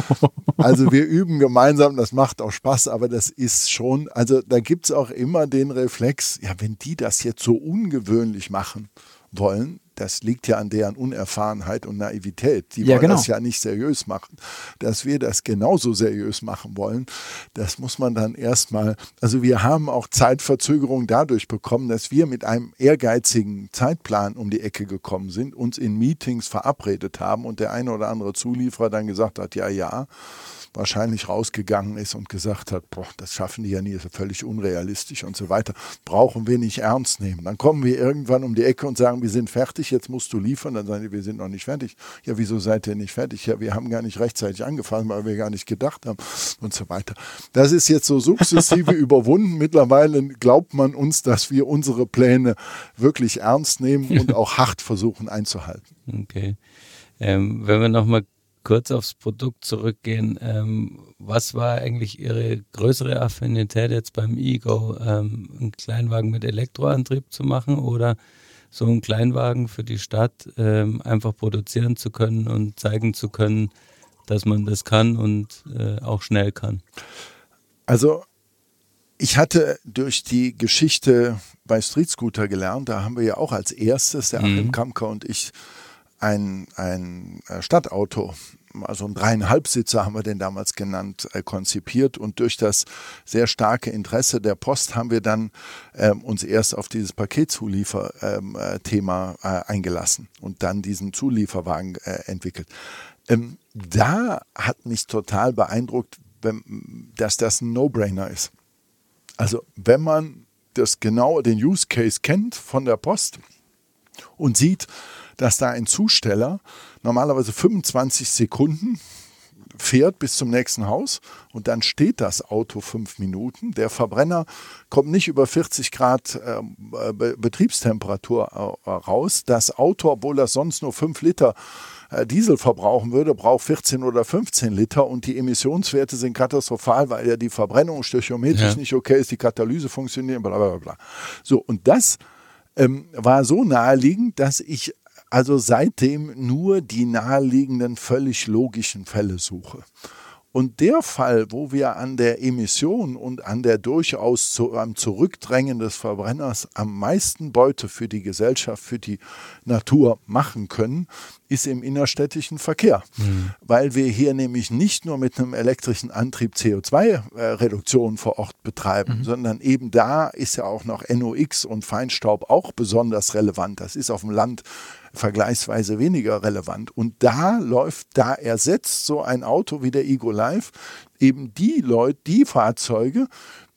also wir üben gemeinsam, das macht auch Spaß, aber das ist schon, also da gibt es auch immer den Reflex, ja, wenn die das jetzt so ungewöhnlich machen wollen, das liegt ja an deren Unerfahrenheit und Naivität. Die ja, wollen genau. das ja nicht seriös machen. Dass wir das genauso seriös machen wollen, das muss man dann erstmal, also wir haben auch Zeitverzögerung dadurch bekommen, dass wir mit einem ehrgeizigen Zeitplan um die Ecke gekommen sind, uns in Meetings verabredet haben und der eine oder andere Zulieferer dann gesagt hat, ja, ja, wahrscheinlich rausgegangen ist und gesagt hat, boah, das schaffen die ja nie, das ist völlig unrealistisch und so weiter, brauchen wir nicht ernst nehmen. Dann kommen wir irgendwann um die Ecke und sagen, wir sind fertig fertig, jetzt musst du liefern. Dann sagen die, wir sind noch nicht fertig. Ja, wieso seid ihr nicht fertig? Ja, wir haben gar nicht rechtzeitig angefangen, weil wir gar nicht gedacht haben und so weiter. Das ist jetzt so sukzessive überwunden. Mittlerweile glaubt man uns, dass wir unsere Pläne wirklich ernst nehmen und auch hart versuchen einzuhalten. Okay. Ähm, wenn wir nochmal kurz aufs Produkt zurückgehen, ähm, was war eigentlich Ihre größere Affinität jetzt beim Ego, ähm, einen Kleinwagen mit Elektroantrieb zu machen oder so einen Kleinwagen für die Stadt ähm, einfach produzieren zu können und zeigen zu können, dass man das kann und äh, auch schnell kann? Also ich hatte durch die Geschichte bei Street Scooter gelernt, da haben wir ja auch als erstes, der Achim mhm. Kamker und ich, ein, ein äh, Stadtauto, also ein Dreieinhalbsitzer haben wir den damals genannt, äh, konzipiert. Und durch das sehr starke Interesse der Post haben wir dann ähm, uns erst auf dieses Paketzuliefer-Thema ähm, äh, äh, eingelassen und dann diesen Zulieferwagen äh, entwickelt. Ähm, da hat mich total beeindruckt, wenn, dass das ein No-Brainer ist. Also wenn man das genau den Use Case kennt von der Post und sieht, dass da ein Zusteller normalerweise 25 Sekunden fährt bis zum nächsten Haus und dann steht das Auto fünf Minuten. Der Verbrenner kommt nicht über 40 Grad äh, Betriebstemperatur äh, raus. Das Auto, obwohl das sonst nur fünf Liter äh, Diesel verbrauchen würde, braucht 14 oder 15 Liter und die Emissionswerte sind katastrophal, weil ja die Verbrennung stöchiometrisch ja. nicht okay ist, die Katalyse funktioniert, bla bla bla. So, und das ähm, war so naheliegend, dass ich also seitdem nur die naheliegenden, völlig logischen Fälle suche. Und der Fall, wo wir an der Emission und an der durchaus zu, am Zurückdrängen des Verbrenners am meisten Beute für die Gesellschaft, für die Natur machen können, ist im innerstädtischen Verkehr. Mhm. Weil wir hier nämlich nicht nur mit einem elektrischen Antrieb CO2-Reduktion vor Ort betreiben, mhm. sondern eben da ist ja auch noch NOx und Feinstaub auch besonders relevant. Das ist auf dem Land vergleichsweise weniger relevant. Und da läuft, da ersetzt so ein Auto wie der Ego Live eben die Leute, die Fahrzeuge,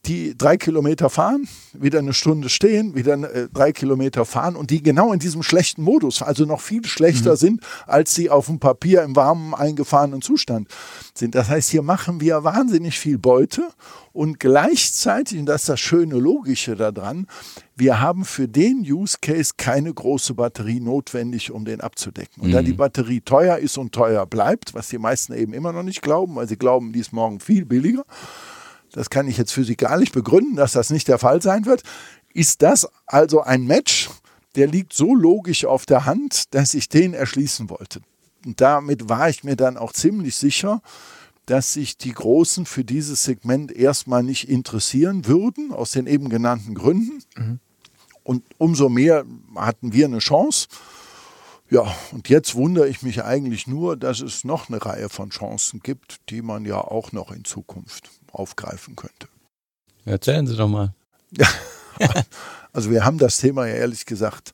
die drei Kilometer fahren, wieder eine Stunde stehen, wieder äh, drei Kilometer fahren und die genau in diesem schlechten Modus, also noch viel schlechter mhm. sind, als sie auf dem Papier im warmen, eingefahrenen Zustand sind. Das heißt, hier machen wir wahnsinnig viel Beute und gleichzeitig, und das ist das schöne Logische daran, wir haben für den Use Case keine große Batterie notwendig, um den abzudecken. Und mhm. da die Batterie teuer ist und teuer bleibt, was die meisten eben immer noch nicht glauben, weil sie glauben, die ist morgen viel billiger, das kann ich jetzt physikalisch begründen, dass das nicht der Fall sein wird, ist das also ein Match, der liegt so logisch auf der Hand, dass ich den erschließen wollte. Und damit war ich mir dann auch ziemlich sicher, dass sich die Großen für dieses Segment erstmal nicht interessieren würden, aus den eben genannten Gründen. Mhm. Und umso mehr hatten wir eine Chance. Ja, und jetzt wundere ich mich eigentlich nur, dass es noch eine Reihe von Chancen gibt, die man ja auch noch in Zukunft aufgreifen könnte. Erzählen Sie doch mal. also wir haben das Thema ja ehrlich gesagt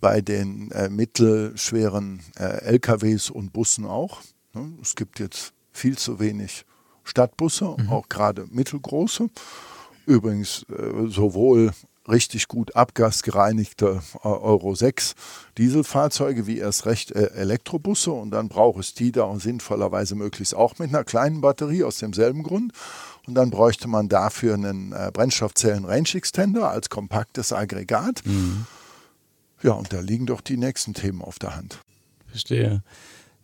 bei den äh, mittelschweren äh, LKWs und Bussen auch. Ne? Es gibt jetzt viel zu wenig Stadtbusse, mhm. auch gerade mittelgroße. Übrigens äh, sowohl richtig gut abgasgereinigte äh, Euro 6 Dieselfahrzeuge wie erst recht äh, Elektrobusse und dann braucht es die da sinnvollerweise möglichst auch mit einer kleinen Batterie aus demselben Grund. Und dann bräuchte man dafür einen äh, Brennstoffzellen-Range-Extender als kompaktes Aggregat. Mhm. Ja, und da liegen doch die nächsten Themen auf der Hand. Verstehe.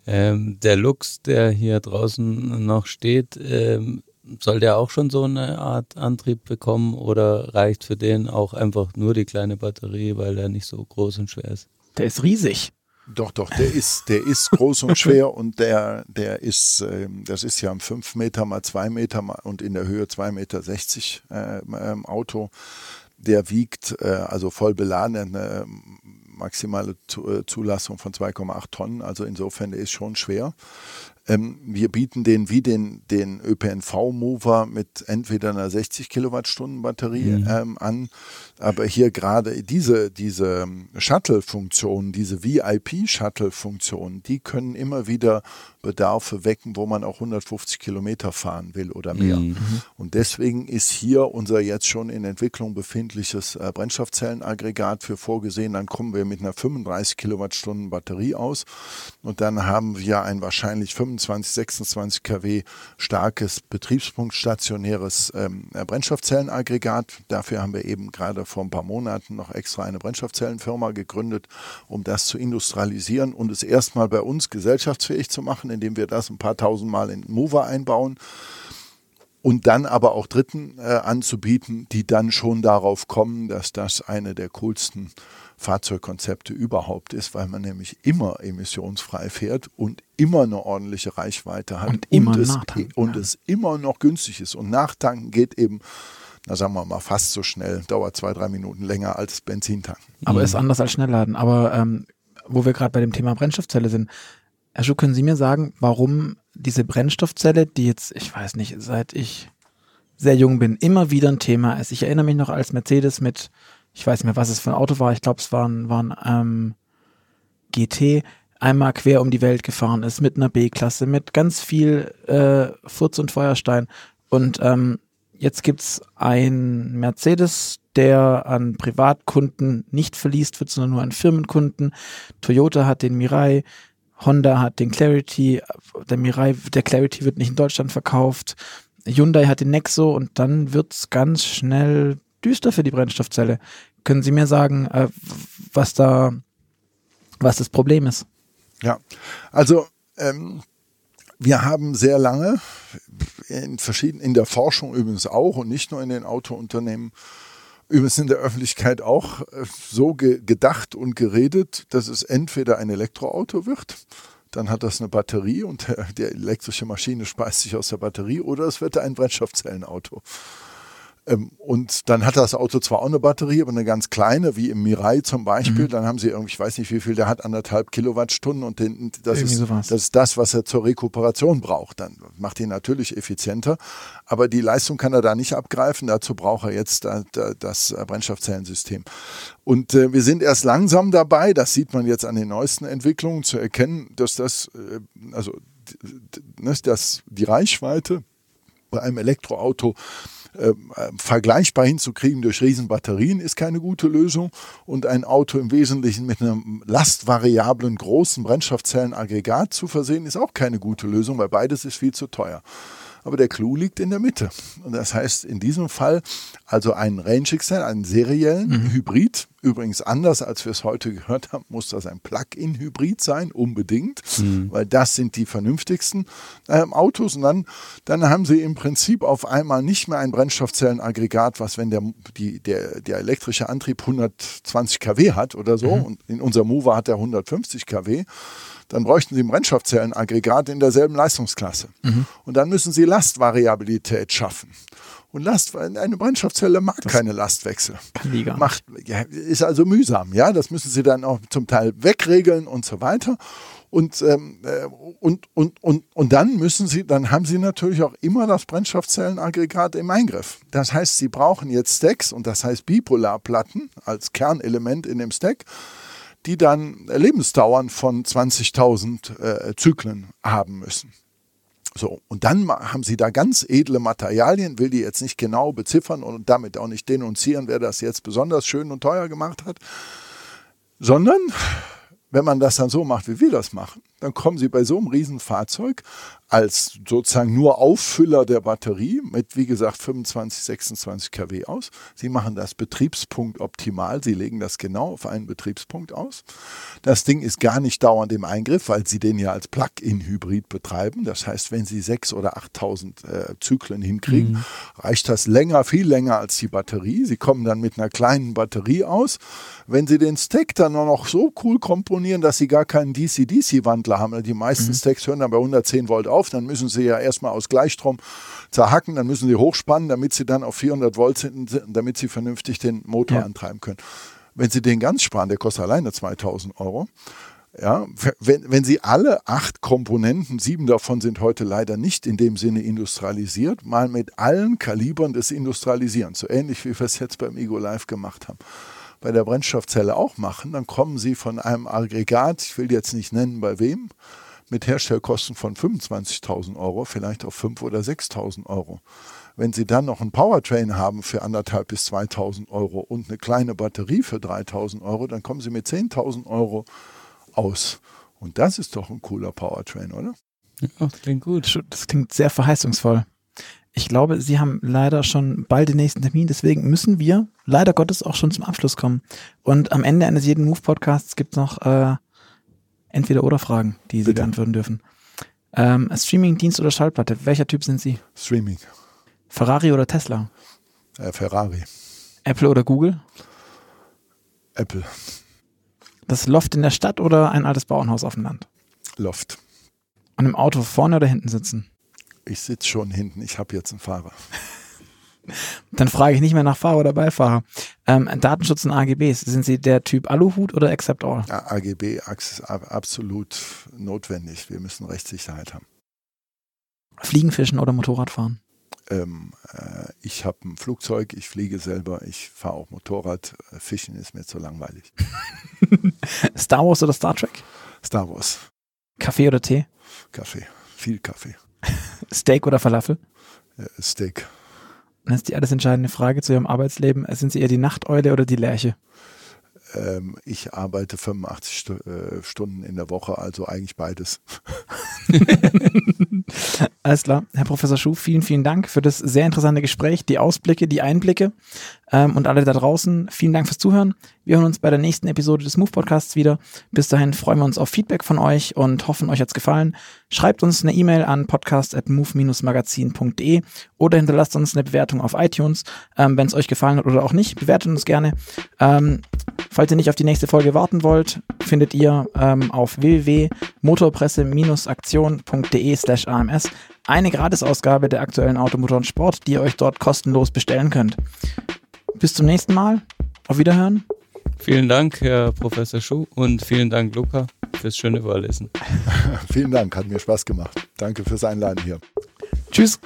Ähm, der Lux, der hier draußen noch steht, ähm, soll der auch schon so eine Art Antrieb bekommen oder reicht für den auch einfach nur die kleine Batterie, weil er nicht so groß und schwer ist? Der ist riesig. Doch, doch, der ist, der ist groß und schwer und der, der ist, äh, das ist ja ein 5 Meter mal 2 Meter und in der Höhe 2,60 Meter äh, ähm, Auto. Der wiegt, äh, also voll beladen, eine maximale äh, Zulassung von 2,8 Tonnen. Also insofern, der ist schon schwer. Ähm, wir bieten den wie den, den ÖPNV-Mover mit entweder einer 60 Kilowattstunden Batterie mhm. ähm, an, aber hier gerade diese, diese Shuttle-Funktionen, diese VIP-Shuttle-Funktionen, die können immer wieder Bedarfe wecken, wo man auch 150 Kilometer fahren will oder mehr. Mhm. Und deswegen ist hier unser jetzt schon in Entwicklung befindliches äh, Brennstoffzellenaggregat für vorgesehen. Dann kommen wir mit einer 35 Kilowattstunden Batterie aus. Und dann haben wir ein wahrscheinlich 25, 26 kW starkes Betriebspunkt stationäres ähm, Brennstoffzellenaggregat. Dafür haben wir eben gerade vor ein paar Monaten noch extra eine Brennstoffzellenfirma gegründet, um das zu industrialisieren und es erstmal bei uns gesellschaftsfähig zu machen, indem wir das ein paar tausend Mal in Mover einbauen und dann aber auch Dritten äh, anzubieten, die dann schon darauf kommen, dass das eine der coolsten Fahrzeugkonzepte überhaupt ist, weil man nämlich immer emissionsfrei fährt und immer eine ordentliche Reichweite hat und, immer und, es, und ja. es immer noch günstig ist. Und nachtanken geht eben, na sagen wir mal, fast so schnell, dauert zwei, drei Minuten länger als Benzintanken. Aber ist anders als Schnellladen. Aber ähm, wo wir gerade bei dem Thema Brennstoffzelle sind, Herr Schuh, können Sie mir sagen, warum diese Brennstoffzelle, die jetzt, ich weiß nicht, seit ich sehr jung bin, immer wieder ein Thema ist. Ich erinnere mich noch als Mercedes mit, ich weiß nicht mehr, was es für ein Auto war, ich glaube, es war ein, war ein ähm, GT, einmal quer um die Welt gefahren ist mit einer B-Klasse, mit ganz viel äh, Furz und Feuerstein. Und ähm, jetzt gibt's ein Mercedes, der an Privatkunden nicht verliest wird, sondern nur an Firmenkunden. Toyota hat den Mirai, Honda hat den Clarity, der Mirai, der Clarity wird nicht in Deutschland verkauft. Hyundai hat den Nexo und dann wird's ganz schnell düster für die Brennstoffzelle. Können Sie mir sagen, äh, was da, was das Problem ist? Ja, also ähm, wir haben sehr lange in verschiedenen, in der Forschung übrigens auch und nicht nur in den Autounternehmen, übrigens in der Öffentlichkeit auch äh, so ge gedacht und geredet, dass es entweder ein Elektroauto wird, dann hat das eine Batterie und der, die elektrische Maschine speist sich aus der Batterie oder es wird ein Brennstoffzellenauto. Ähm, und dann hat das Auto zwar auch eine Batterie, aber eine ganz kleine, wie im Mirai zum Beispiel. Mhm. Dann haben sie irgendwie, ich weiß nicht wie viel, der hat anderthalb Kilowattstunden und den, das, Irgendwie ist, sowas. das ist das, was er zur Rekuperation braucht. Dann macht ihn natürlich effizienter, aber die Leistung kann er da nicht abgreifen. Dazu braucht er jetzt da, da, das Brennstoffzellensystem. Und äh, wir sind erst langsam dabei, das sieht man jetzt an den neuesten Entwicklungen, zu erkennen, dass das, äh, also, ne, dass die Reichweite bei einem Elektroauto äh, vergleichbar hinzukriegen durch Riesenbatterien ist keine gute Lösung und ein Auto im Wesentlichen mit einem lastvariablen großen Brennstoffzellenaggregat zu versehen ist auch keine gute Lösung, weil beides ist viel zu teuer. Aber der Clou liegt in der Mitte. Und das heißt in diesem Fall also einen Range Extender, einen seriellen Hybrid. Übrigens anders, als wir es heute gehört haben, muss das ein Plug-in-Hybrid sein, unbedingt, weil das sind die vernünftigsten ähm, Autos. Und dann, dann haben sie im Prinzip auf einmal nicht mehr ein Brennstoffzellenaggregat, was, wenn der, die, der, der elektrische Antrieb 120 kW hat oder so, und in unser Mover hat er 150 kW, dann bräuchten Sie ein Brennstoffzellenaggregat in derselben Leistungsklasse. Und dann müssen Sie Lastvariabilität schaffen. Und Last, eine Brennstoffzelle mag keine Lastwechsel. Kann die gar nicht. Macht, ist also mühsam, ja. Das müssen Sie dann auch zum Teil wegregeln und so weiter. Und, ähm, äh, und, und, und, und dann müssen Sie, dann haben Sie natürlich auch immer das Brennstoffzellenaggregat im Eingriff. Das heißt, Sie brauchen jetzt Stacks und das heißt Bipolarplatten als Kernelement in dem Stack die dann Lebensdauern von 20.000 äh, Zyklen haben müssen. So, und dann haben sie da ganz edle Materialien, will die jetzt nicht genau beziffern und damit auch nicht denunzieren, wer das jetzt besonders schön und teuer gemacht hat, sondern wenn man das dann so macht, wie wir das machen, dann kommen sie bei so einem Riesenfahrzeug als sozusagen nur Auffüller der Batterie mit, wie gesagt, 25, 26 kW aus. Sie machen das Betriebspunkt optimal. Sie legen das genau auf einen Betriebspunkt aus. Das Ding ist gar nicht dauernd im Eingriff, weil Sie den ja als Plug-in-Hybrid betreiben. Das heißt, wenn Sie 6.000 oder 8.000 äh, Zyklen hinkriegen, reicht das länger, viel länger als die Batterie. Sie kommen dann mit einer kleinen Batterie aus. Wenn Sie den Stack dann nur noch so cool komponieren, dass Sie gar keinen DC-DC-Wandler haben, die meisten Stacks hören dann bei 110 Volt auf, dann müssen Sie ja erstmal aus Gleichstrom zerhacken, dann müssen Sie hochspannen, damit Sie dann auf 400 Volt sind, damit Sie vernünftig den Motor Ja. antreiben können. Wenn Sie den ganz sparen, der kostet alleine 2000 Euro. Ja, wenn, wenn Sie alle acht Komponenten, sieben davon sind heute leider nicht in dem Sinne industrialisiert, mal mit allen Kalibern des Industrialisierens, so ähnlich wie wir es jetzt beim Ego Live gemacht haben, bei der Brennstoffzelle auch machen, dann kommen Sie von einem Aggregat, ich will jetzt nicht nennen bei wem, mit Herstellkosten von 25.000 Euro vielleicht auf 5.000 oder 6.000 Euro. Wenn Sie dann noch ein Powertrain haben für anderthalb bis 2.000 Euro und eine kleine Batterie für 3.000 Euro, dann kommen Sie mit 10.000 Euro aus. Und das ist doch ein cooler Powertrain, oder? Ja, das klingt gut. Das klingt sehr verheißungsvoll. Ich glaube, Sie haben leider schon bald den nächsten Termin, deswegen müssen wir leider Gottes auch schon zum Abschluss kommen. Und am Ende eines jeden Move-Podcasts gibt es noch äh, entweder oder Fragen, die Sie Bitte. beantworten dürfen. Ähm, Streaming-Dienst oder Schallplatte, welcher Typ sind Sie? Streaming. Ferrari oder Tesla? Äh, Ferrari. Apple oder Google? Apple. Das Loft in der Stadt oder ein altes Bauernhaus auf dem Land? Loft. Und im Auto vorne oder hinten sitzen? Ich sitze schon hinten, ich habe jetzt einen Fahrer. Dann frage ich nicht mehr nach Fahrer oder Beifahrer. Ähm, Datenschutz und AGBs, sind Sie der Typ Aluhut oder Accept All? Ja, AGB ist absolut notwendig. Wir müssen Rechtssicherheit haben. Fliegen, Fischen oder Motorradfahren? Ähm, äh, ich habe ein Flugzeug, ich fliege selber, ich fahre auch Motorrad. Äh, Fischen ist mir zu langweilig. Star Wars oder Star Trek? Star Wars. Kaffee oder Tee? Kaffee, viel Kaffee. Steak oder Falafel? Ja, Steak. Das ist die alles entscheidende Frage zu Ihrem Arbeitsleben. Sind Sie eher die Nachteule oder die Lerche? Ähm, ich arbeite 85 St äh, Stunden in der Woche, also eigentlich beides. Alles klar. Herr Professor Schuh, vielen, vielen Dank für das sehr interessante Gespräch, die Ausblicke, die Einblicke ähm, und alle da draußen. Vielen Dank fürs Zuhören. Wir hören uns bei der nächsten Episode des Move Podcasts wieder. Bis dahin freuen wir uns auf Feedback von euch und hoffen, euch hat's gefallen. Schreibt uns eine E-Mail an podcast.move-magazin.de oder hinterlasst uns eine Bewertung auf iTunes, ähm, wenn es euch gefallen hat oder auch nicht. Bewertet uns gerne. Ähm, falls ihr nicht auf die nächste Folge warten wollt, findet ihr ähm, auf www.motorpresse-aktion.de slash ams eine Gratisausgabe der aktuellen Automotor und Sport, die ihr euch dort kostenlos bestellen könnt. Bis zum nächsten Mal. Auf Wiederhören. Vielen Dank, Herr Professor Schuh, und vielen Dank, Luca, fürs schöne Vorlesen. vielen Dank, hat mir Spaß gemacht. Danke fürs Einladen hier. Tschüss.